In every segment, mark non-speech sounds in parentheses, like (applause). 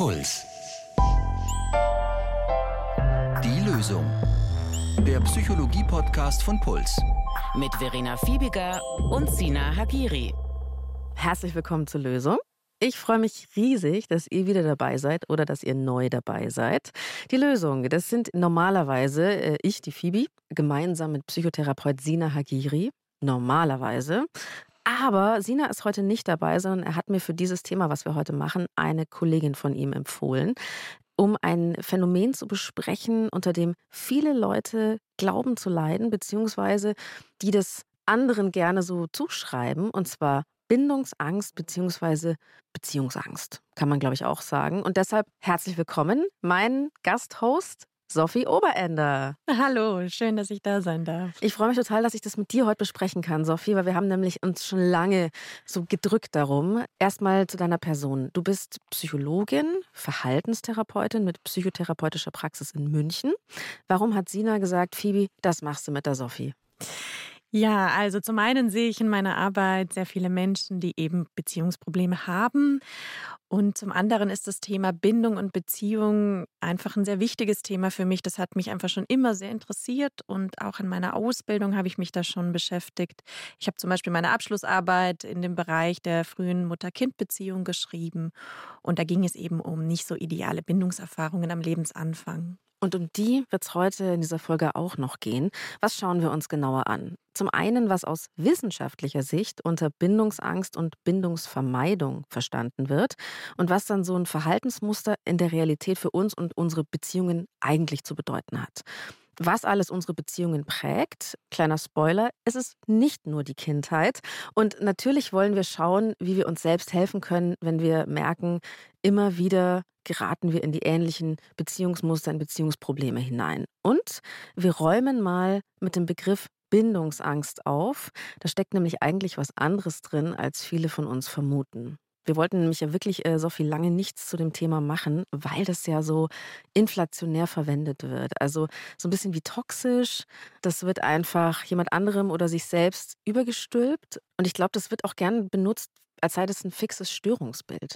Puls. Die Lösung. Der Psychologie-Podcast von Puls. Mit Verena Fiebiger und Sina Hagiri. Herzlich willkommen zur Lösung. Ich freue mich riesig, dass ihr wieder dabei seid oder dass ihr neu dabei seid. Die Lösung, das sind normalerweise äh, ich, die Phoebe, gemeinsam mit Psychotherapeut Sina Hagiri. Normalerweise. Aber Sina ist heute nicht dabei, sondern er hat mir für dieses Thema, was wir heute machen, eine Kollegin von ihm empfohlen, um ein Phänomen zu besprechen, unter dem viele Leute glauben zu leiden, beziehungsweise die das anderen gerne so zuschreiben, und zwar Bindungsangst beziehungsweise Beziehungsangst, kann man glaube ich auch sagen. Und deshalb herzlich willkommen, mein Gasthost Sophie Oberender. Hallo, schön, dass ich da sein darf. Ich freue mich total, dass ich das mit dir heute besprechen kann, Sophie, weil wir haben nämlich uns schon lange so gedrückt darum. Erstmal zu deiner Person. Du bist Psychologin, Verhaltenstherapeutin mit psychotherapeutischer Praxis in München. Warum hat Sina gesagt, Phoebe, das machst du mit der Sophie? Ja, also zum einen sehe ich in meiner Arbeit sehr viele Menschen, die eben Beziehungsprobleme haben. Und zum anderen ist das Thema Bindung und Beziehung einfach ein sehr wichtiges Thema für mich. Das hat mich einfach schon immer sehr interessiert und auch in meiner Ausbildung habe ich mich da schon beschäftigt. Ich habe zum Beispiel meine Abschlussarbeit in dem Bereich der frühen Mutter-Kind-Beziehung geschrieben und da ging es eben um nicht so ideale Bindungserfahrungen am Lebensanfang. Und um die wird es heute in dieser Folge auch noch gehen. Was schauen wir uns genauer an? Zum einen, was aus wissenschaftlicher Sicht unter Bindungsangst und Bindungsvermeidung verstanden wird und was dann so ein Verhaltensmuster in der Realität für uns und unsere Beziehungen eigentlich zu bedeuten hat was alles unsere Beziehungen prägt. Kleiner Spoiler, es ist nicht nur die Kindheit. Und natürlich wollen wir schauen, wie wir uns selbst helfen können, wenn wir merken, immer wieder geraten wir in die ähnlichen Beziehungsmuster, in Beziehungsprobleme hinein. Und wir räumen mal mit dem Begriff Bindungsangst auf. Da steckt nämlich eigentlich was anderes drin, als viele von uns vermuten. Wir wollten nämlich ja wirklich äh, so viel lange nichts zu dem Thema machen, weil das ja so inflationär verwendet wird. Also so ein bisschen wie toxisch. Das wird einfach jemand anderem oder sich selbst übergestülpt. Und ich glaube, das wird auch gern benutzt, als sei das ein fixes Störungsbild.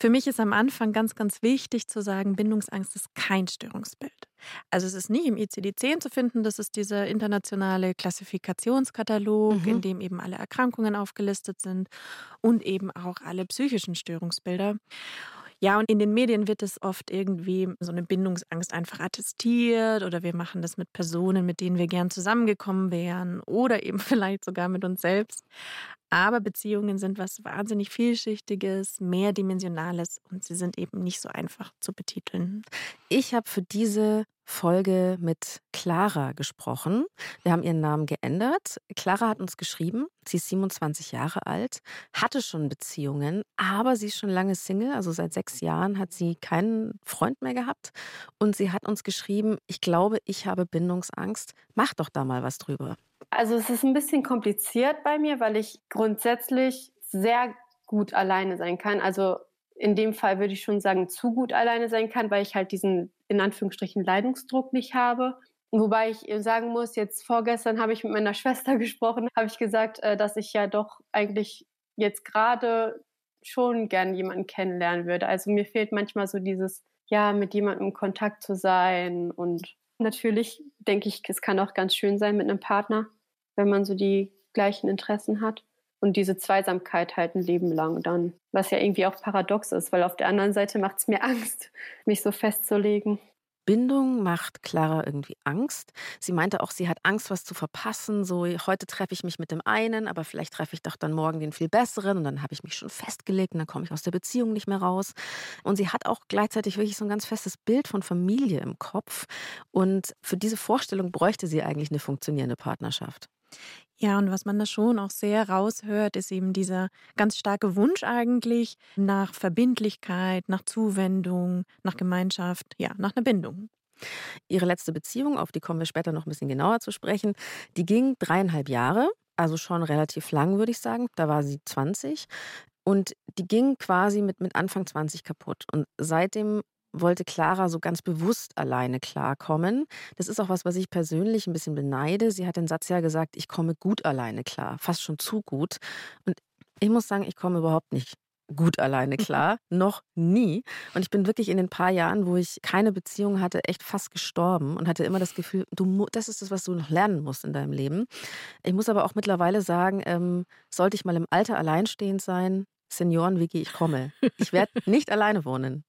Für mich ist am Anfang ganz, ganz wichtig zu sagen, Bindungsangst ist kein Störungsbild. Also es ist nicht im ICD-10 zu finden, das ist dieser internationale Klassifikationskatalog, mhm. in dem eben alle Erkrankungen aufgelistet sind und eben auch alle psychischen Störungsbilder. Ja, und in den Medien wird es oft irgendwie so eine Bindungsangst einfach attestiert oder wir machen das mit Personen, mit denen wir gern zusammengekommen wären oder eben (laughs) vielleicht sogar mit uns selbst. Aber Beziehungen sind was wahnsinnig vielschichtiges, mehrdimensionales und sie sind eben nicht so einfach zu betiteln. Ich habe für diese Folge mit Clara gesprochen. Wir haben ihren Namen geändert. Clara hat uns geschrieben, sie ist 27 Jahre alt, hatte schon Beziehungen, aber sie ist schon lange Single, also seit sechs Jahren hat sie keinen Freund mehr gehabt. Und sie hat uns geschrieben, ich glaube, ich habe Bindungsangst. Mach doch da mal was drüber. Also es ist ein bisschen kompliziert bei mir, weil ich grundsätzlich sehr gut alleine sein kann. Also in dem Fall würde ich schon sagen, zu gut alleine sein kann, weil ich halt diesen in Anführungsstrichen Leidungsdruck nicht habe. Wobei ich sagen muss, jetzt vorgestern habe ich mit meiner (laughs) Schwester gesprochen, habe ich gesagt, äh, dass ich ja doch eigentlich jetzt gerade schon gern jemanden kennenlernen würde. Also mir fehlt manchmal so dieses, ja, mit jemandem in Kontakt zu sein. Und natürlich denke ich, es kann auch ganz schön sein mit einem Partner, wenn man so die gleichen Interessen hat und diese Zweisamkeit halt ein Leben lang dann. Was ja irgendwie auch paradox ist, weil auf der anderen Seite macht es mir (laughs) Angst, mich so festzulegen. Bindung macht Clara irgendwie Angst. Sie meinte auch, sie hat Angst, was zu verpassen. So, heute treffe ich mich mit dem einen, aber vielleicht treffe ich doch dann morgen den viel besseren und dann habe ich mich schon festgelegt und dann komme ich aus der Beziehung nicht mehr raus. Und sie hat auch gleichzeitig wirklich so ein ganz festes Bild von Familie im Kopf. Und für diese Vorstellung bräuchte sie eigentlich eine funktionierende Partnerschaft. Ja, und was man da schon auch sehr raushört, ist eben dieser ganz starke Wunsch eigentlich nach Verbindlichkeit, nach Zuwendung, nach Gemeinschaft, ja, nach einer Bindung. Ihre letzte Beziehung, auf die kommen wir später noch ein bisschen genauer zu sprechen, die ging dreieinhalb Jahre, also schon relativ lang, würde ich sagen. Da war sie 20. Und die ging quasi mit, mit Anfang 20 kaputt. Und seitdem wollte Clara so ganz bewusst alleine klarkommen. Das ist auch was, was ich persönlich ein bisschen beneide. Sie hat den Satz ja gesagt, ich komme gut alleine klar, fast schon zu gut. Und ich muss sagen, ich komme überhaupt nicht gut alleine klar, noch nie. Und ich bin wirklich in den paar Jahren, wo ich keine Beziehung hatte, echt fast gestorben und hatte immer das Gefühl, du, das ist das, was du noch lernen musst in deinem Leben. Ich muss aber auch mittlerweile sagen, ähm, sollte ich mal im Alter alleinstehend sein, Senioren-WG, ich komme. Ich werde nicht alleine wohnen.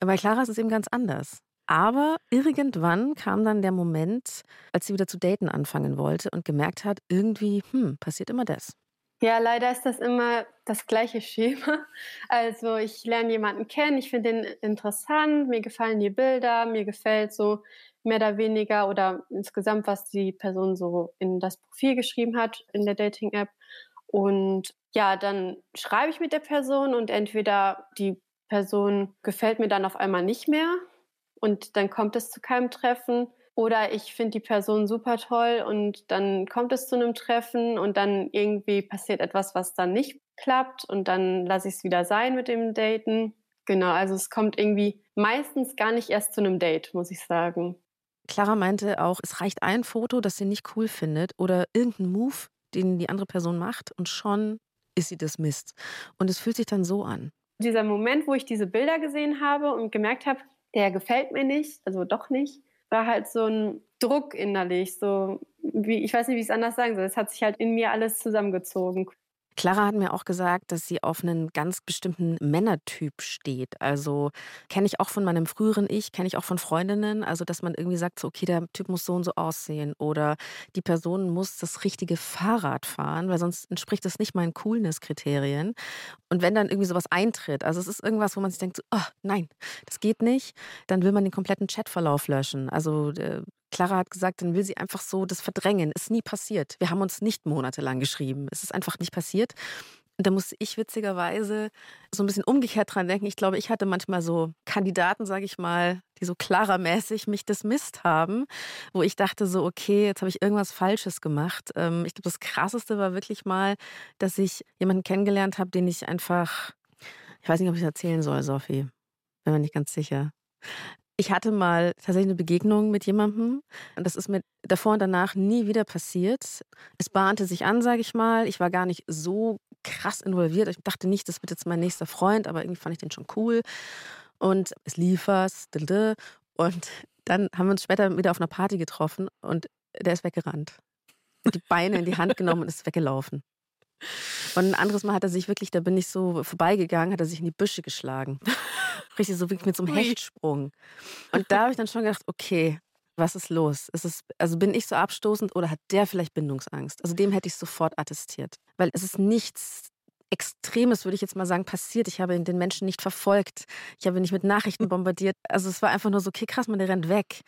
Bei Clara ist es eben ganz anders. Aber irgendwann kam dann der Moment, als sie wieder zu daten anfangen wollte und gemerkt hat, irgendwie, hm, passiert immer das. Ja, leider ist das immer das gleiche Schema. Also ich lerne jemanden kennen, ich finde ihn interessant, mir gefallen die Bilder, mir gefällt so mehr oder weniger oder insgesamt, was die Person so in das Profil geschrieben hat in der Dating-App. Und ja, dann schreibe ich mit der Person und entweder die Person gefällt mir dann auf einmal nicht mehr und dann kommt es zu keinem Treffen oder ich finde die Person super toll und dann kommt es zu einem Treffen und dann irgendwie passiert etwas, was dann nicht klappt und dann lasse ich es wieder sein mit dem Daten. Genau, also es kommt irgendwie meistens gar nicht erst zu einem Date, muss ich sagen. Clara meinte auch, es reicht ein Foto, das sie nicht cool findet oder irgendein Move, den die andere Person macht und schon ist sie das Mist. Und es fühlt sich dann so an. Dieser Moment, wo ich diese Bilder gesehen habe und gemerkt habe, der gefällt mir nicht, also doch nicht, war halt so ein Druck innerlich, so wie, ich weiß nicht, wie ich es anders sagen soll. Es hat sich halt in mir alles zusammengezogen. Clara hat mir auch gesagt, dass sie auf einen ganz bestimmten Männertyp steht. Also kenne ich auch von meinem früheren Ich, kenne ich auch von Freundinnen. Also dass man irgendwie sagt, so, okay, der Typ muss so und so aussehen oder die Person muss das richtige Fahrrad fahren, weil sonst entspricht das nicht meinen Coolness-Kriterien. Und wenn dann irgendwie sowas eintritt, also es ist irgendwas, wo man sich denkt, so, oh nein, das geht nicht, dann will man den kompletten Chatverlauf löschen. Also äh, Clara hat gesagt, dann will sie einfach so das verdrängen. Ist nie passiert. Wir haben uns nicht monatelang geschrieben. Es ist einfach nicht passiert. Und da musste ich witzigerweise so ein bisschen umgekehrt dran denken. Ich glaube, ich hatte manchmal so Kandidaten, sage ich mal, die so klarermäßig mich dismisst haben, wo ich dachte so, okay, jetzt habe ich irgendwas Falsches gemacht. Ähm, ich glaube, das Krasseste war wirklich mal, dass ich jemanden kennengelernt habe, den ich einfach, ich weiß nicht, ob ich es erzählen soll, Sophie. Bin mir nicht ganz sicher. Ich hatte mal tatsächlich eine Begegnung mit jemandem und das ist mir davor und danach nie wieder passiert. Es bahnte sich an, sage ich mal. Ich war gar nicht so krass involviert. Ich dachte nicht, das wird jetzt mein nächster Freund, aber irgendwie fand ich den schon cool. Und es lief was. Und dann haben wir uns später wieder auf einer Party getroffen und der ist weggerannt. Die Beine in die Hand genommen und ist weggelaufen. Und ein anderes Mal hat er sich wirklich, da bin ich so vorbeigegangen, hat er sich in die Büsche geschlagen. (laughs) Richtig so wirklich mit so einem Hechtsprung. (laughs) Und da habe ich dann schon gedacht, okay, was ist los? Ist es, also bin ich so abstoßend oder hat der vielleicht Bindungsangst? Also dem hätte ich sofort attestiert. Weil es ist nichts Extremes, würde ich jetzt mal sagen, passiert. Ich habe den Menschen nicht verfolgt. Ich habe nicht mit Nachrichten (laughs) bombardiert. Also es war einfach nur so, okay, krass, man, der rennt weg.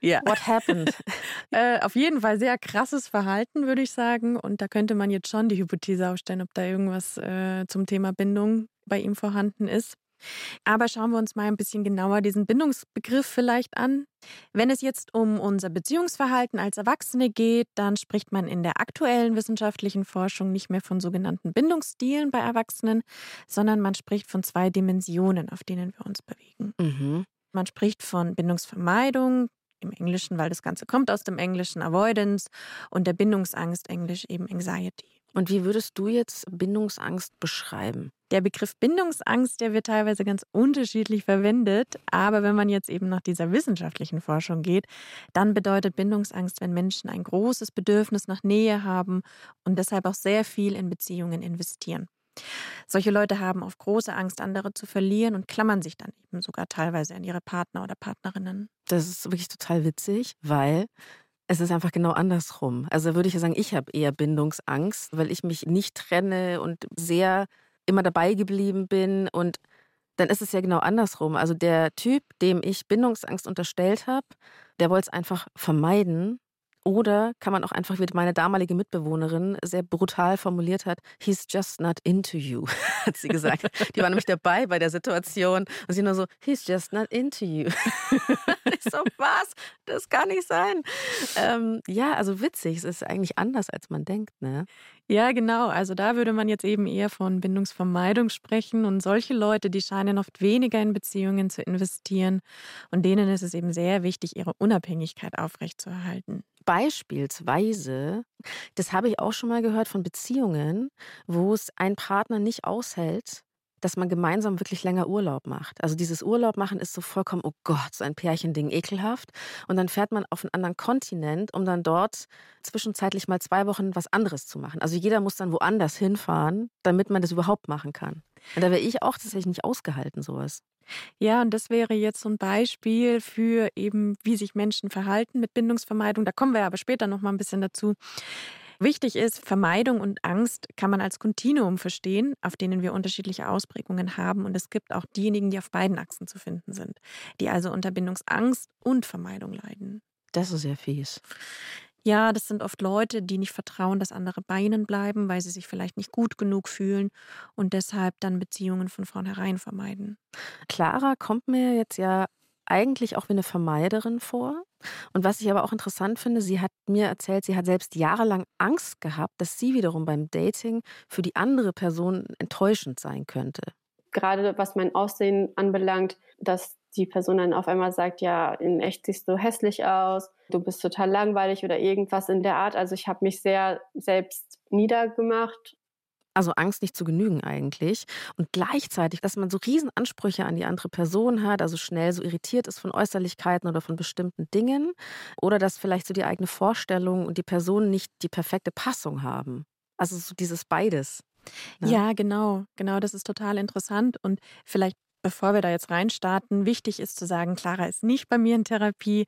Ja. What happened? (laughs) äh, auf jeden Fall sehr krasses Verhalten, würde ich sagen. Und da könnte man jetzt schon die Hypothese aufstellen, ob da irgendwas äh, zum Thema Bindung bei ihm vorhanden ist. Aber schauen wir uns mal ein bisschen genauer diesen Bindungsbegriff vielleicht an. Wenn es jetzt um unser Beziehungsverhalten als Erwachsene geht, dann spricht man in der aktuellen wissenschaftlichen Forschung nicht mehr von sogenannten Bindungsstilen bei Erwachsenen, sondern man spricht von zwei Dimensionen, auf denen wir uns bewegen. Mhm. Man spricht von Bindungsvermeidung, im Englischen, weil das Ganze kommt aus dem Englischen, Avoidance und der Bindungsangst, Englisch eben Anxiety. Und wie würdest du jetzt Bindungsangst beschreiben? Der Begriff Bindungsangst, der wird teilweise ganz unterschiedlich verwendet, aber wenn man jetzt eben nach dieser wissenschaftlichen Forschung geht, dann bedeutet Bindungsangst, wenn Menschen ein großes Bedürfnis nach Nähe haben und deshalb auch sehr viel in Beziehungen investieren. Solche Leute haben oft große Angst, andere zu verlieren und klammern sich dann eben sogar teilweise an ihre Partner oder Partnerinnen. Das ist wirklich total witzig, weil es ist einfach genau andersrum. Also würde ich ja sagen, ich habe eher Bindungsangst, weil ich mich nicht trenne und sehr immer dabei geblieben bin. Und dann ist es ja genau andersrum. Also der Typ, dem ich Bindungsangst unterstellt habe, der wollte es einfach vermeiden oder kann man auch einfach, wie meine damalige Mitbewohnerin sehr brutal formuliert hat, he's just not into you, (laughs) hat sie gesagt. Die war nämlich dabei bei der Situation und sie nur so, he's just not into you. (laughs) ich so, was? Das kann nicht sein. Ähm, ja, also witzig, es ist eigentlich anders, als man denkt, ne? Ja, genau. Also da würde man jetzt eben eher von Bindungsvermeidung sprechen. Und solche Leute, die scheinen oft weniger in Beziehungen zu investieren. Und denen ist es eben sehr wichtig, ihre Unabhängigkeit aufrechtzuerhalten. Beispielsweise, das habe ich auch schon mal gehört von Beziehungen, wo es ein Partner nicht aushält, dass man gemeinsam wirklich länger Urlaub macht. Also dieses Urlaub machen ist so vollkommen, oh Gott, so ein Pärchending, ekelhaft. Und dann fährt man auf einen anderen Kontinent, um dann dort zwischenzeitlich mal zwei Wochen was anderes zu machen. Also jeder muss dann woanders hinfahren, damit man das überhaupt machen kann. Und da wäre ich auch tatsächlich nicht ausgehalten, sowas. Ja, und das wäre jetzt so ein Beispiel für eben, wie sich Menschen verhalten mit Bindungsvermeidung. Da kommen wir aber später noch mal ein bisschen dazu. Wichtig ist, Vermeidung und Angst kann man als Kontinuum verstehen, auf denen wir unterschiedliche Ausprägungen haben. Und es gibt auch diejenigen, die auf beiden Achsen zu finden sind, die also unter Bindungsangst und Vermeidung leiden. Das ist sehr fies. Ja, das sind oft Leute, die nicht vertrauen, dass andere bei ihnen bleiben, weil sie sich vielleicht nicht gut genug fühlen und deshalb dann Beziehungen von vornherein vermeiden. Clara kommt mir jetzt ja eigentlich auch wie eine Vermeiderin vor. Und was ich aber auch interessant finde, sie hat mir erzählt, sie hat selbst jahrelang Angst gehabt, dass sie wiederum beim Dating für die andere Person enttäuschend sein könnte. Gerade was mein Aussehen anbelangt, dass die Person dann auf einmal sagt, ja, in echt siehst du hässlich aus, du bist total langweilig oder irgendwas in der Art. Also ich habe mich sehr selbst niedergemacht. Also Angst nicht zu genügen eigentlich. Und gleichzeitig, dass man so Riesenansprüche an die andere Person hat, also schnell so irritiert ist von Äußerlichkeiten oder von bestimmten Dingen. Oder dass vielleicht so die eigene Vorstellung und die Person nicht die perfekte Passung haben. Also so dieses beides. Ja. Ne? ja, genau, genau, das ist total interessant und vielleicht Bevor wir da jetzt reinstarten, wichtig ist zu sagen, Clara ist nicht bei mir in Therapie.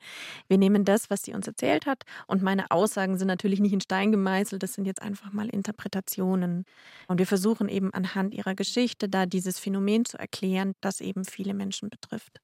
Wir nehmen das, was sie uns erzählt hat. Und meine Aussagen sind natürlich nicht in Stein gemeißelt. Das sind jetzt einfach mal Interpretationen. Und wir versuchen eben anhand ihrer Geschichte da dieses Phänomen zu erklären, das eben viele Menschen betrifft.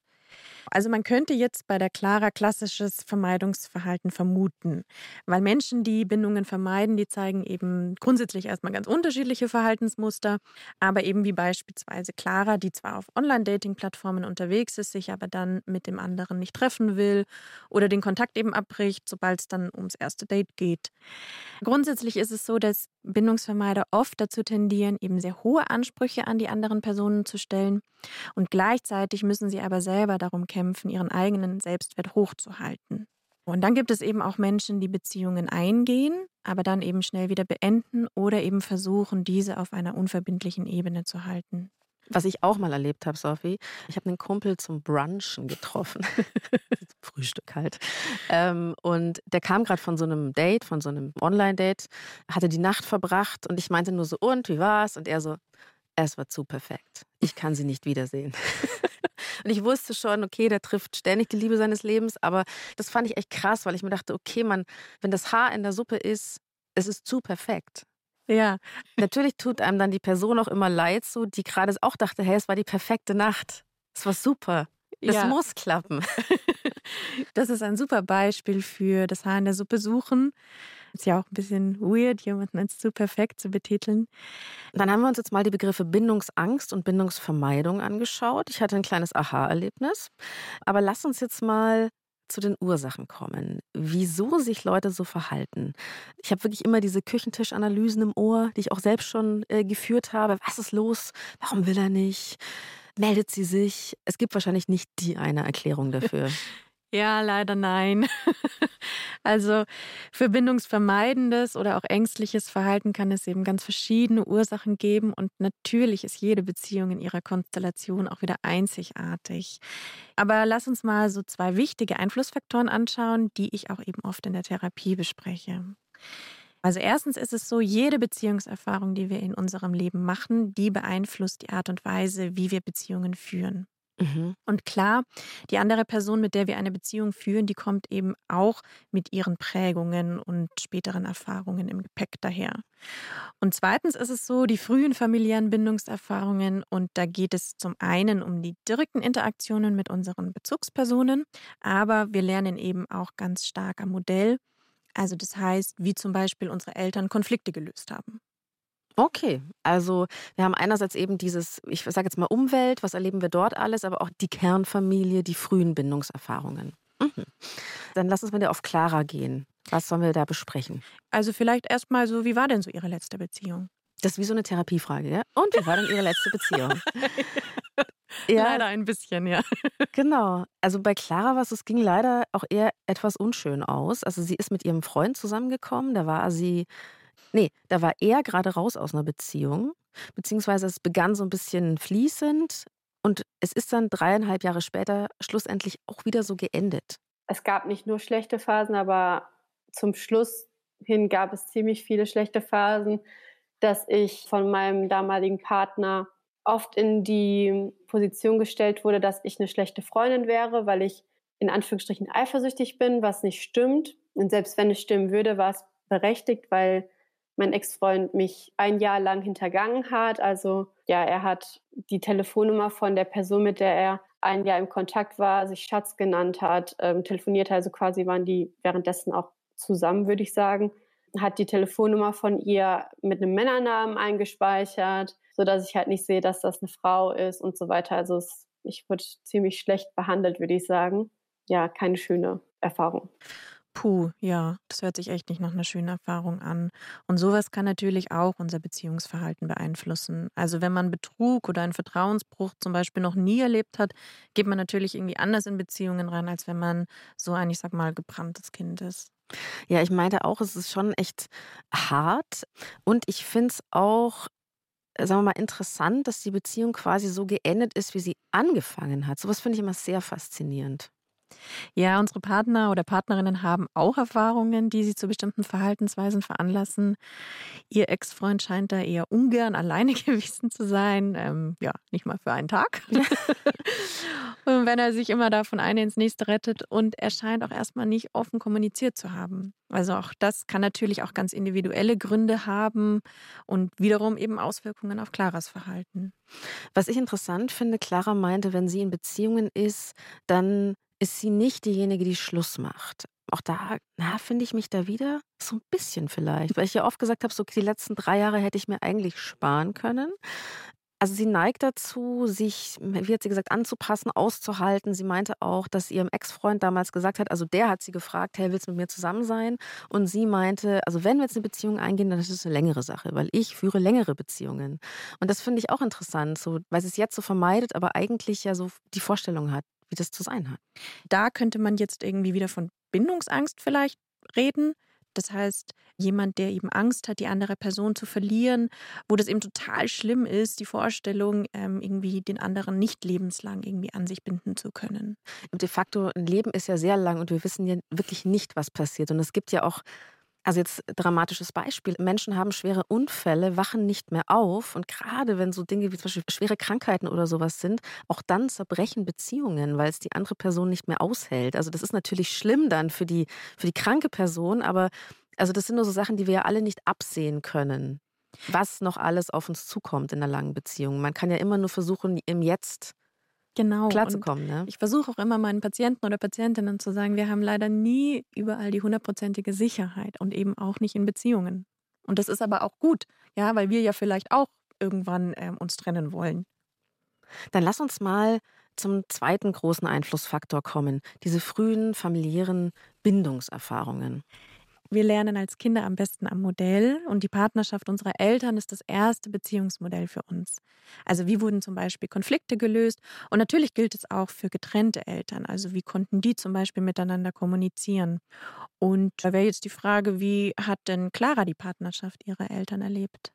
Also man könnte jetzt bei der Clara klassisches Vermeidungsverhalten vermuten, weil Menschen, die Bindungen vermeiden, die zeigen eben grundsätzlich erstmal ganz unterschiedliche Verhaltensmuster, aber eben wie beispielsweise Clara, die zwar auf Online-Dating-Plattformen unterwegs ist, sich aber dann mit dem anderen nicht treffen will oder den Kontakt eben abbricht, sobald es dann ums erste Date geht. Grundsätzlich ist es so, dass Bindungsvermeider oft dazu tendieren, eben sehr hohe Ansprüche an die anderen Personen zu stellen und gleichzeitig müssen sie aber selber darum kämpfen, ihren eigenen Selbstwert hochzuhalten. Und dann gibt es eben auch Menschen, die Beziehungen eingehen, aber dann eben schnell wieder beenden oder eben versuchen, diese auf einer unverbindlichen Ebene zu halten. Was ich auch mal erlebt habe, Sophie, ich habe einen Kumpel zum Brunchen getroffen. (laughs) Frühstück halt. Ähm, und der kam gerade von so einem Date, von so einem Online-Date, hatte die Nacht verbracht und ich meinte nur so, und wie war's? Und er so, es war zu perfekt. Ich kann sie nicht wiedersehen. (laughs) und ich wusste schon, okay, der trifft ständig die Liebe seines Lebens, aber das fand ich echt krass, weil ich mir dachte, okay, man, wenn das Haar in der Suppe ist, es ist zu perfekt. Ja. Natürlich tut einem dann die Person auch immer leid, so die gerade auch dachte, hey, es war die perfekte Nacht. Es war super. Das ja. muss klappen. (laughs) Das ist ein super Beispiel für das Haar in der Suppe suchen. Ist ja auch ein bisschen weird, jemanden als zu perfekt zu betiteln. Dann haben wir uns jetzt mal die Begriffe Bindungsangst und Bindungsvermeidung angeschaut. Ich hatte ein kleines Aha-Erlebnis. Aber lass uns jetzt mal zu den Ursachen kommen, wieso sich Leute so verhalten. Ich habe wirklich immer diese Küchentischanalysen im Ohr, die ich auch selbst schon äh, geführt habe. Was ist los? Warum will er nicht? Meldet sie sich? Es gibt wahrscheinlich nicht die eine Erklärung dafür. (laughs) Ja, leider nein. (laughs) also für bindungsvermeidendes oder auch ängstliches Verhalten kann es eben ganz verschiedene Ursachen geben und natürlich ist jede Beziehung in ihrer Konstellation auch wieder einzigartig. Aber lass uns mal so zwei wichtige Einflussfaktoren anschauen, die ich auch eben oft in der Therapie bespreche. Also erstens ist es so, jede Beziehungserfahrung, die wir in unserem Leben machen, die beeinflusst die Art und Weise, wie wir Beziehungen führen. Mhm. Und klar, die andere Person, mit der wir eine Beziehung führen, die kommt eben auch mit ihren Prägungen und späteren Erfahrungen im Gepäck daher. Und zweitens ist es so, die frühen familiären Bindungserfahrungen, und da geht es zum einen um die direkten Interaktionen mit unseren Bezugspersonen, aber wir lernen eben auch ganz stark am Modell. Also das heißt, wie zum Beispiel unsere Eltern Konflikte gelöst haben. Okay, also wir haben einerseits eben dieses, ich sage jetzt mal Umwelt, was erleben wir dort alles, aber auch die Kernfamilie, die frühen Bindungserfahrungen. Mhm. Dann lass uns mal auf Clara gehen. Was sollen wir da besprechen? Also vielleicht erstmal so, wie war denn so Ihre letzte Beziehung? Das ist wie so eine Therapiefrage, ja? Und wie war denn Ihre letzte Beziehung? (laughs) ja, leider ein bisschen, ja. (laughs) Genau. Also bei Clara war es, es ging leider auch eher etwas unschön aus. Also sie ist mit ihrem Freund zusammengekommen, da war sie Nee, da war er gerade raus aus einer Beziehung beziehungsweise es begann so ein bisschen fließend und es ist dann dreieinhalb Jahre später schlussendlich auch wieder so geendet. Es gab nicht nur schlechte Phasen, aber zum Schluss hin gab es ziemlich viele schlechte Phasen, dass ich von meinem damaligen Partner oft in die Position gestellt wurde, dass ich eine schlechte Freundin wäre, weil ich in Anführungsstrichen eifersüchtig bin, was nicht stimmt. Und selbst wenn es stimmen würde, war es berechtigt, weil mein Ex-Freund mich ein Jahr lang hintergangen hat. Also ja, er hat die Telefonnummer von der Person, mit der er ein Jahr im Kontakt war, sich Schatz genannt hat, ähm, telefoniert, also quasi waren die währenddessen auch zusammen, würde ich sagen, hat die Telefonnummer von ihr mit einem Männernamen eingespeichert, sodass ich halt nicht sehe, dass das eine Frau ist und so weiter. Also es, ich wurde ziemlich schlecht behandelt, würde ich sagen. Ja, keine schöne Erfahrung. Puh, ja, das hört sich echt nicht nach einer schönen Erfahrung an. Und sowas kann natürlich auch unser Beziehungsverhalten beeinflussen. Also wenn man Betrug oder einen Vertrauensbruch zum Beispiel noch nie erlebt hat, geht man natürlich irgendwie anders in Beziehungen rein, als wenn man so ein, ich sag mal, gebranntes Kind ist. Ja, ich meinte auch, es ist schon echt hart. Und ich finde es auch, sagen wir mal, interessant, dass die Beziehung quasi so geendet ist, wie sie angefangen hat. Sowas finde ich immer sehr faszinierend. Ja, unsere Partner oder Partnerinnen haben auch Erfahrungen, die sie zu bestimmten Verhaltensweisen veranlassen. Ihr Ex-Freund scheint da eher ungern alleine (laughs) gewesen zu sein. Ähm, ja, nicht mal für einen Tag. (laughs) und wenn er sich immer da von einer ins nächste rettet und er scheint auch erstmal nicht offen kommuniziert zu haben. Also auch das kann natürlich auch ganz individuelle Gründe haben und wiederum eben Auswirkungen auf Claras Verhalten. Was ich interessant finde, Clara meinte, wenn sie in Beziehungen ist, dann ist sie nicht diejenige, die Schluss macht. Auch da, finde ich mich da wieder so ein bisschen vielleicht, weil ich ja oft gesagt habe, so die letzten drei Jahre hätte ich mir eigentlich sparen können. Also sie neigt dazu, sich, wie hat sie gesagt, anzupassen, auszuhalten. Sie meinte auch, dass ihrem Ex-Freund damals gesagt hat, also der hat sie gefragt, hey, willst du mit mir zusammen sein? Und sie meinte, also wenn wir jetzt eine Beziehung eingehen, dann ist es eine längere Sache, weil ich führe längere Beziehungen. Und das finde ich auch interessant, so, weil sie es jetzt so vermeidet, aber eigentlich ja so die Vorstellung hat, wie das zu sein hat. Da könnte man jetzt irgendwie wieder von Bindungsangst vielleicht reden. Das heißt, jemand, der eben Angst hat, die andere Person zu verlieren, wo das eben total schlimm ist, die Vorstellung, ähm, irgendwie den anderen nicht lebenslang irgendwie an sich binden zu können. Und de facto, ein Leben ist ja sehr lang und wir wissen ja wirklich nicht, was passiert. Und es gibt ja auch also jetzt dramatisches Beispiel. Menschen haben schwere Unfälle, wachen nicht mehr auf. Und gerade wenn so Dinge wie zum Beispiel schwere Krankheiten oder sowas sind, auch dann zerbrechen Beziehungen, weil es die andere Person nicht mehr aushält. Also das ist natürlich schlimm dann für die, für die kranke Person, aber also das sind nur so Sachen, die wir ja alle nicht absehen können. Was noch alles auf uns zukommt in einer langen Beziehung. Man kann ja immer nur versuchen, im Jetzt genau. klarzukommen. Ne? Ich versuche auch immer meinen Patienten oder Patientinnen zu sagen, wir haben leider nie überall die hundertprozentige Sicherheit und eben auch nicht in Beziehungen. Und das ist aber auch gut, ja, weil wir ja vielleicht auch irgendwann äh, uns trennen wollen. Dann lass uns mal zum zweiten großen Einflussfaktor kommen, diese frühen familiären Bindungserfahrungen. Wir lernen als Kinder am besten am Modell und die Partnerschaft unserer Eltern ist das erste Beziehungsmodell für uns. Also wie wurden zum Beispiel Konflikte gelöst und natürlich gilt es auch für getrennte Eltern. Also wie konnten die zum Beispiel miteinander kommunizieren? Und da wäre jetzt die Frage, wie hat denn Clara die Partnerschaft ihrer Eltern erlebt?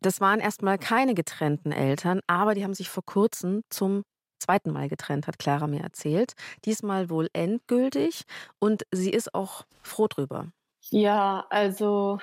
Das waren erstmal keine getrennten Eltern, aber die haben sich vor kurzem zum zweiten Mal getrennt, hat Clara mir erzählt. Diesmal wohl endgültig und sie ist auch froh drüber. Ja, also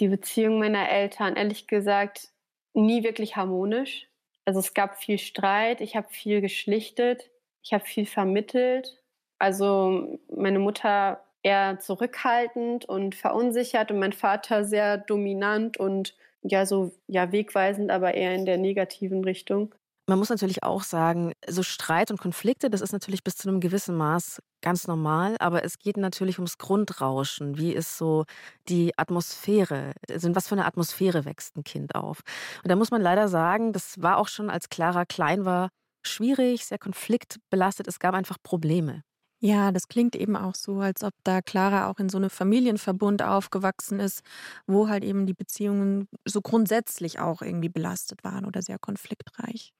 die Beziehung meiner Eltern, ehrlich gesagt, nie wirklich harmonisch. Also es gab viel Streit, ich habe viel geschlichtet, ich habe viel vermittelt. Also meine Mutter eher zurückhaltend und verunsichert und mein Vater sehr dominant und ja so ja wegweisend, aber eher in der negativen Richtung. Man muss natürlich auch sagen, so Streit und Konflikte, das ist natürlich bis zu einem gewissen Maß ganz normal, aber es geht natürlich ums Grundrauschen. Wie ist so die Atmosphäre? Also in was für eine Atmosphäre wächst ein Kind auf? Und da muss man leider sagen, das war auch schon, als Clara klein war, schwierig, sehr konfliktbelastet. Es gab einfach Probleme. Ja, das klingt eben auch so, als ob da Clara auch in so einem Familienverbund aufgewachsen ist, wo halt eben die Beziehungen so grundsätzlich auch irgendwie belastet waren oder sehr konfliktreich.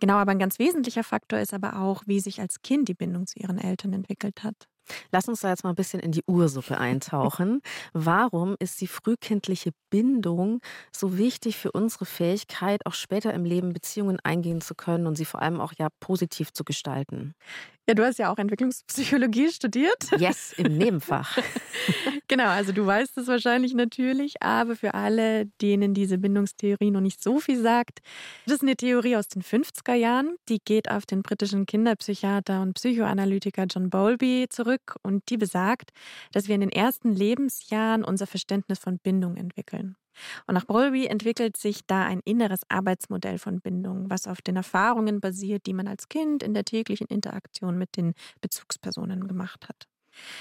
Genau, aber ein ganz wesentlicher Faktor ist aber auch, wie sich als Kind die Bindung zu ihren Eltern entwickelt hat. Lass uns da jetzt mal ein bisschen in die Ursuppe eintauchen. Warum ist die frühkindliche Bindung so wichtig für unsere Fähigkeit, auch später im Leben Beziehungen eingehen zu können und sie vor allem auch ja positiv zu gestalten? Ja, du hast ja auch Entwicklungspsychologie (laughs) studiert. Yes, im Nebenfach. (laughs) genau, also du weißt es wahrscheinlich natürlich, aber für alle, denen diese Bindungstheorie noch nicht so viel sagt, das ist eine Theorie aus den 50er Jahren. Die geht auf den britischen Kinderpsychiater und Psychoanalytiker John Bowlby zurück und die besagt, dass wir in den ersten Lebensjahren unser Verständnis von Bindung entwickeln. Und nach Bowlby entwickelt sich da ein inneres Arbeitsmodell von Bindung, was auf den Erfahrungen basiert, die man als Kind in der täglichen Interaktion mit den Bezugspersonen gemacht hat.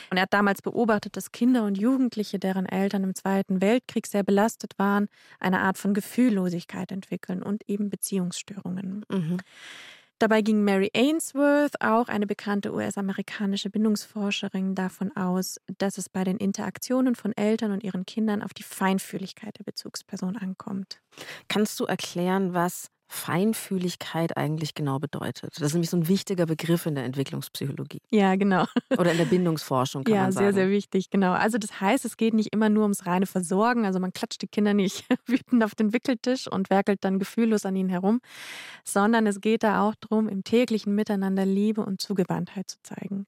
Und er hat damals beobachtet, dass Kinder und Jugendliche, deren Eltern im Zweiten Weltkrieg sehr belastet waren, eine Art von Gefühllosigkeit entwickeln und eben Beziehungsstörungen. Mhm. Dabei ging Mary Ainsworth, auch eine bekannte US-amerikanische Bindungsforscherin, davon aus, dass es bei den Interaktionen von Eltern und ihren Kindern auf die Feinfühligkeit der Bezugsperson ankommt. Kannst du erklären, was Feinfühligkeit eigentlich genau bedeutet. Das ist nämlich so ein wichtiger Begriff in der Entwicklungspsychologie. Ja, genau. (laughs) Oder in der Bindungsforschung kann ja, man sagen. Ja, sehr, sehr wichtig, genau. Also das heißt, es geht nicht immer nur ums reine Versorgen. Also man klatscht die Kinder nicht (laughs) wütend auf den Wickeltisch und werkelt dann gefühllos an ihnen herum, sondern es geht da auch darum, im täglichen Miteinander Liebe und Zugewandtheit zu zeigen.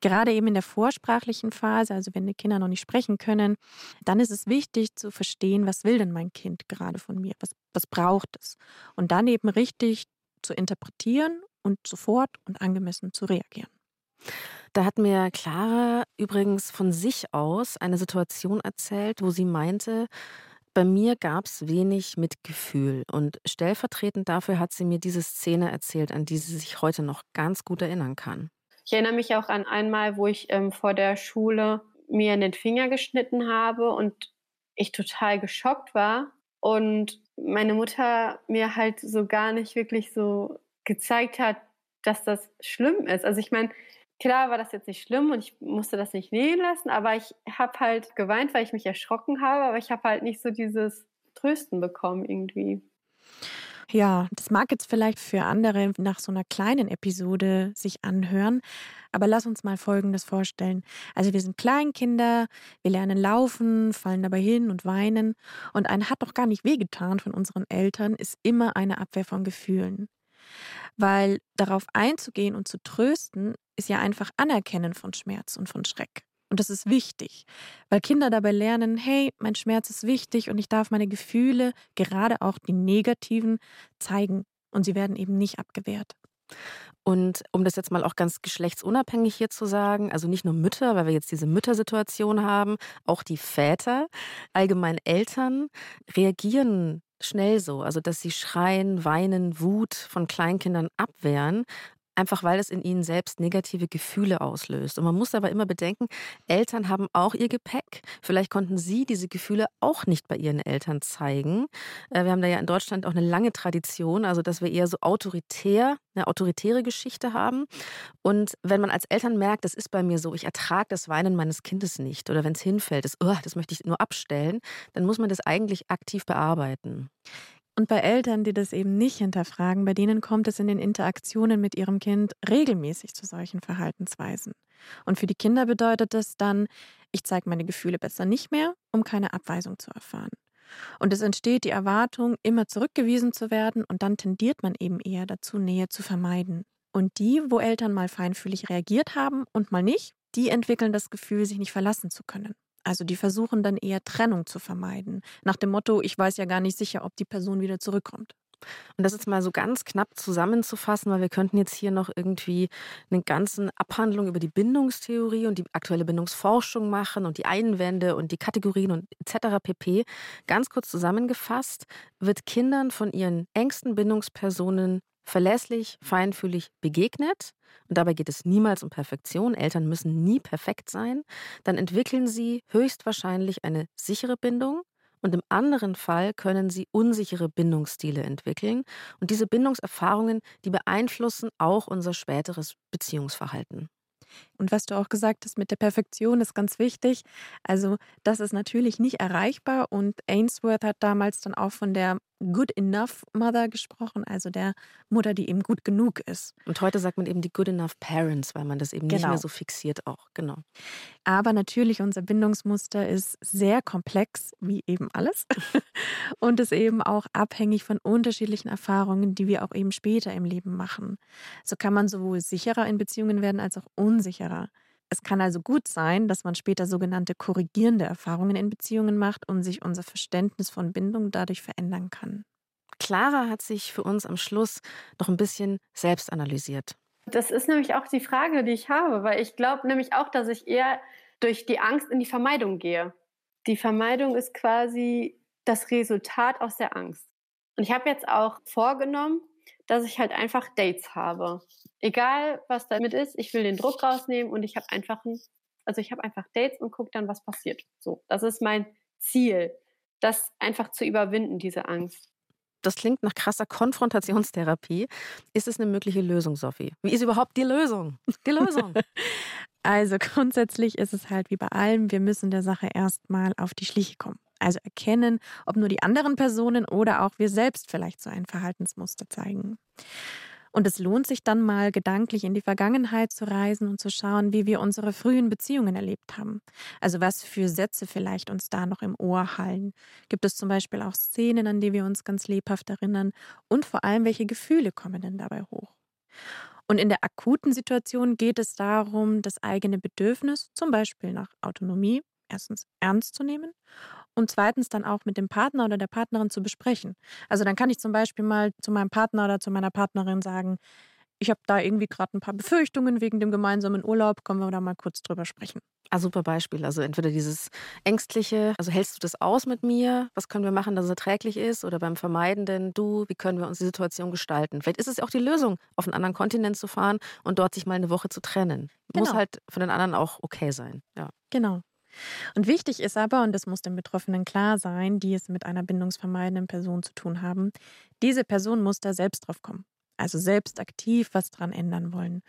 Gerade eben in der vorsprachlichen Phase, also wenn die Kinder noch nicht sprechen können, dann ist es wichtig zu verstehen, was will denn mein Kind gerade von mir? Was, was braucht es? Und dann eben richtig zu interpretieren und sofort und angemessen zu reagieren. Da hat mir Clara übrigens von sich aus eine Situation erzählt, wo sie meinte, bei mir gab es wenig Mitgefühl und stellvertretend dafür hat sie mir diese Szene erzählt, an die sie sich heute noch ganz gut erinnern kann. Ich erinnere mich auch an einmal, wo ich ähm, vor der Schule mir in den Finger geschnitten habe und ich total geschockt war und meine Mutter mir halt so gar nicht wirklich so gezeigt hat, dass das schlimm ist. Also ich meine, klar war das jetzt nicht schlimm und ich musste das nicht nähen lassen, aber ich habe halt geweint, weil ich mich erschrocken habe, aber ich habe halt nicht so dieses Trösten bekommen irgendwie. Ja, das mag jetzt vielleicht für andere nach so einer kleinen Episode sich anhören, aber lass uns mal Folgendes vorstellen. Also wir sind Kleinkinder, wir lernen laufen, fallen dabei hin und weinen und ein hat doch gar nicht wehgetan von unseren Eltern ist immer eine Abwehr von Gefühlen. Weil darauf einzugehen und zu trösten, ist ja einfach Anerkennen von Schmerz und von Schreck. Und das ist wichtig, weil Kinder dabei lernen, hey, mein Schmerz ist wichtig und ich darf meine Gefühle, gerade auch die negativen, zeigen. Und sie werden eben nicht abgewehrt. Und um das jetzt mal auch ganz geschlechtsunabhängig hier zu sagen, also nicht nur Mütter, weil wir jetzt diese Müttersituation haben, auch die Väter, allgemein Eltern reagieren schnell so, also dass sie schreien, weinen, Wut von Kleinkindern abwehren, einfach weil es in ihnen selbst negative Gefühle auslöst. Und man muss aber immer bedenken, Eltern haben auch ihr Gepäck. Vielleicht konnten sie diese Gefühle auch nicht bei ihren Eltern zeigen. Äh, wir haben da ja in Deutschland auch eine lange Tradition, also dass wir eher so autoritär, eine autoritäre Geschichte haben. Und wenn man als Eltern merkt, das ist bei mir so, ich ertrage das Weinen meines Kindes nicht oder wenn es hinfällt, das, oh, das möchte ich nur abstellen, dann muss man das eigentlich aktiv bearbeiten. Und bei Eltern, die das eben nicht hinterfragen, bei denen kommt es in den Interaktionen mit ihrem Kind regelmäßig zu solchen Verhaltensweisen. Und für die Kinder bedeutet das dann, ich zeige meine Gefühle besser nicht mehr, um keine Abweisung zu erfahren. Und es entsteht die Erwartung, immer zurückgewiesen zu werden, und dann tendiert man eben eher dazu, Nähe zu vermeiden. Und die, wo Eltern mal feinfühlig reagiert haben und mal nicht, die entwickeln das Gefühl, sich nicht verlassen zu können. Also die versuchen dann eher Trennung zu vermeiden. Nach dem Motto, ich weiß ja gar nicht sicher, ob die Person wieder zurückkommt. Und das jetzt mal so ganz knapp zusammenzufassen, weil wir könnten jetzt hier noch irgendwie eine ganze Abhandlung über die Bindungstheorie und die aktuelle Bindungsforschung machen und die Einwände und die Kategorien und etc. pp. Ganz kurz zusammengefasst wird Kindern von ihren engsten Bindungspersonen verlässlich, feinfühlig begegnet, und dabei geht es niemals um Perfektion, Eltern müssen nie perfekt sein, dann entwickeln sie höchstwahrscheinlich eine sichere Bindung und im anderen Fall können sie unsichere Bindungsstile entwickeln. Und diese Bindungserfahrungen, die beeinflussen auch unser späteres Beziehungsverhalten. Und was du auch gesagt hast mit der Perfektion ist ganz wichtig. Also das ist natürlich nicht erreichbar und Ainsworth hat damals dann auch von der Good Enough Mother gesprochen, also der Mutter, die eben gut genug ist. Und heute sagt man eben die Good Enough Parents, weil man das eben genau. nicht mehr so fixiert auch. Genau. Aber natürlich, unser Bindungsmuster ist sehr komplex, wie eben alles. (laughs) Und ist eben auch abhängig von unterschiedlichen Erfahrungen, die wir auch eben später im Leben machen. So kann man sowohl sicherer in Beziehungen werden als auch unsicherer. Es kann also gut sein, dass man später sogenannte korrigierende Erfahrungen in Beziehungen macht und sich unser Verständnis von Bindung dadurch verändern kann. Clara hat sich für uns am Schluss noch ein bisschen selbst analysiert. Das ist nämlich auch die Frage, die ich habe, weil ich glaube nämlich auch, dass ich eher durch die Angst in die Vermeidung gehe. Die Vermeidung ist quasi das Resultat aus der Angst. Und ich habe jetzt auch vorgenommen, dass ich halt einfach Dates habe. Egal, was damit ist, ich will den Druck rausnehmen und ich habe einfach ein, also ich habe einfach Dates und gucke dann, was passiert. So, das ist mein Ziel, das einfach zu überwinden, diese Angst. Das klingt nach krasser Konfrontationstherapie. Ist es eine mögliche Lösung, Sophie? Wie ist überhaupt die Lösung? Die Lösung. (laughs) also grundsätzlich ist es halt wie bei allem, wir müssen der Sache erstmal auf die Schliche kommen. Also erkennen, ob nur die anderen Personen oder auch wir selbst vielleicht so ein Verhaltensmuster zeigen. Und es lohnt sich dann mal gedanklich in die Vergangenheit zu reisen und zu schauen, wie wir unsere frühen Beziehungen erlebt haben. Also was für Sätze vielleicht uns da noch im Ohr hallen. Gibt es zum Beispiel auch Szenen, an die wir uns ganz lebhaft erinnern? Und vor allem, welche Gefühle kommen denn dabei hoch? Und in der akuten Situation geht es darum, das eigene Bedürfnis, zum Beispiel nach Autonomie, erstens ernst zu nehmen und zweitens dann auch mit dem Partner oder der Partnerin zu besprechen. Also dann kann ich zum Beispiel mal zu meinem Partner oder zu meiner Partnerin sagen, ich habe da irgendwie gerade ein paar Befürchtungen wegen dem gemeinsamen Urlaub, können wir da mal kurz drüber sprechen. Ah, super Beispiel. Also entweder dieses ängstliche, also hältst du das aus mit mir? Was können wir machen, dass es erträglich ist? Oder beim vermeidenden, du, wie können wir uns die Situation gestalten? Vielleicht ist es auch die Lösung, auf einen anderen Kontinent zu fahren und dort sich mal eine Woche zu trennen. Genau. Muss halt für den anderen auch okay sein. Ja. Genau. Und wichtig ist aber, und das muss den Betroffenen klar sein, die es mit einer bindungsvermeidenden Person zu tun haben, diese Person muss da selbst drauf kommen. Also selbst aktiv was dran ändern wollen.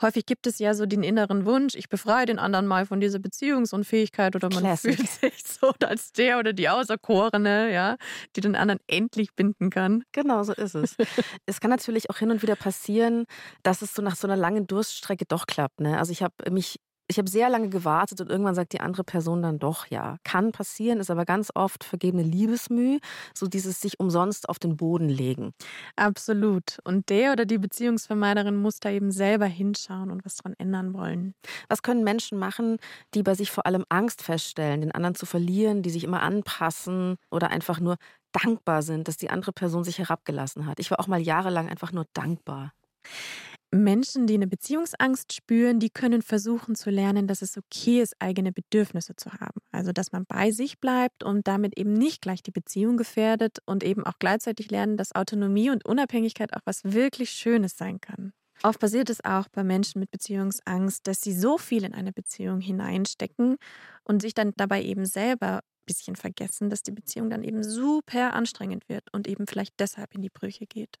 Häufig gibt es ja so den inneren Wunsch, ich befreie den anderen mal von dieser Beziehungsunfähigkeit oder man Classic. fühlt sich (laughs) so als der oder die Auserkorene, ja, die den anderen endlich binden kann. Genau, so ist es. (laughs) es kann natürlich auch hin und wieder passieren, dass es so nach so einer langen Durststrecke doch klappt. Ne? Also ich habe mich ich habe sehr lange gewartet und irgendwann sagt die andere Person dann doch ja. Kann passieren, ist aber ganz oft vergebene Liebesmüh, so dieses sich umsonst auf den Boden legen. Absolut. Und der oder die Beziehungsvermeiderin muss da eben selber hinschauen und was dran ändern wollen. Was können Menschen machen, die bei sich vor allem Angst feststellen, den anderen zu verlieren, die sich immer anpassen oder einfach nur dankbar sind, dass die andere Person sich herabgelassen hat? Ich war auch mal jahrelang einfach nur dankbar. Menschen, die eine Beziehungsangst spüren, die können versuchen zu lernen, dass es okay ist, eigene Bedürfnisse zu haben. Also, dass man bei sich bleibt und damit eben nicht gleich die Beziehung gefährdet und eben auch gleichzeitig lernen, dass Autonomie und Unabhängigkeit auch was wirklich Schönes sein kann. Oft passiert es auch bei Menschen mit Beziehungsangst, dass sie so viel in eine Beziehung hineinstecken und sich dann dabei eben selber ein bisschen vergessen, dass die Beziehung dann eben super anstrengend wird und eben vielleicht deshalb in die Brüche geht.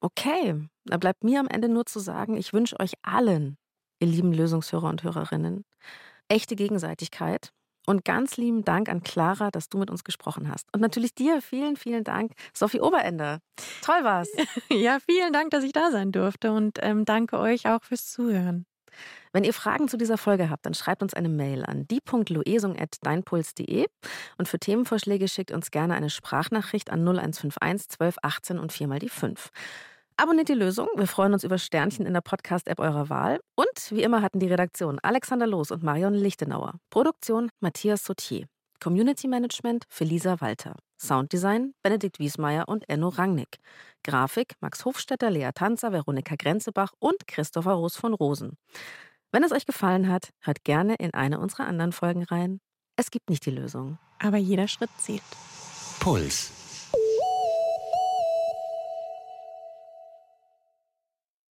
Okay, da bleibt mir am Ende nur zu sagen, ich wünsche euch allen, ihr lieben Lösungshörer und Hörerinnen, echte Gegenseitigkeit. Und ganz lieben Dank an Clara, dass du mit uns gesprochen hast. Und natürlich dir vielen, vielen Dank, Sophie Oberender. Toll war's. (laughs) Ja, vielen Dank, dass ich da sein durfte und ähm, danke euch auch fürs Zuhören. Wenn ihr Fragen zu dieser Folge habt, dann schreibt uns eine Mail an die.loesung.deinpuls.de und für Themenvorschläge schickt uns gerne eine Sprachnachricht an 0151 12 18 und viermal die 5. Abonniert die Lösung. Wir freuen uns über Sternchen in der Podcast-App eurer Wahl. Und wie immer hatten die Redaktion Alexander Loos und Marion Lichtenauer. Produktion Matthias Sautier. Community Management Felisa Walter. Sounddesign Benedikt Wiesmeier und Enno Rangnick. Grafik Max Hofstetter, Lea Tanzer, Veronika Grenzebach und Christopher Roos von Rosen. Wenn es euch gefallen hat, hört gerne in eine unserer anderen Folgen rein. Es gibt nicht die Lösung. Aber jeder Schritt zählt. Puls.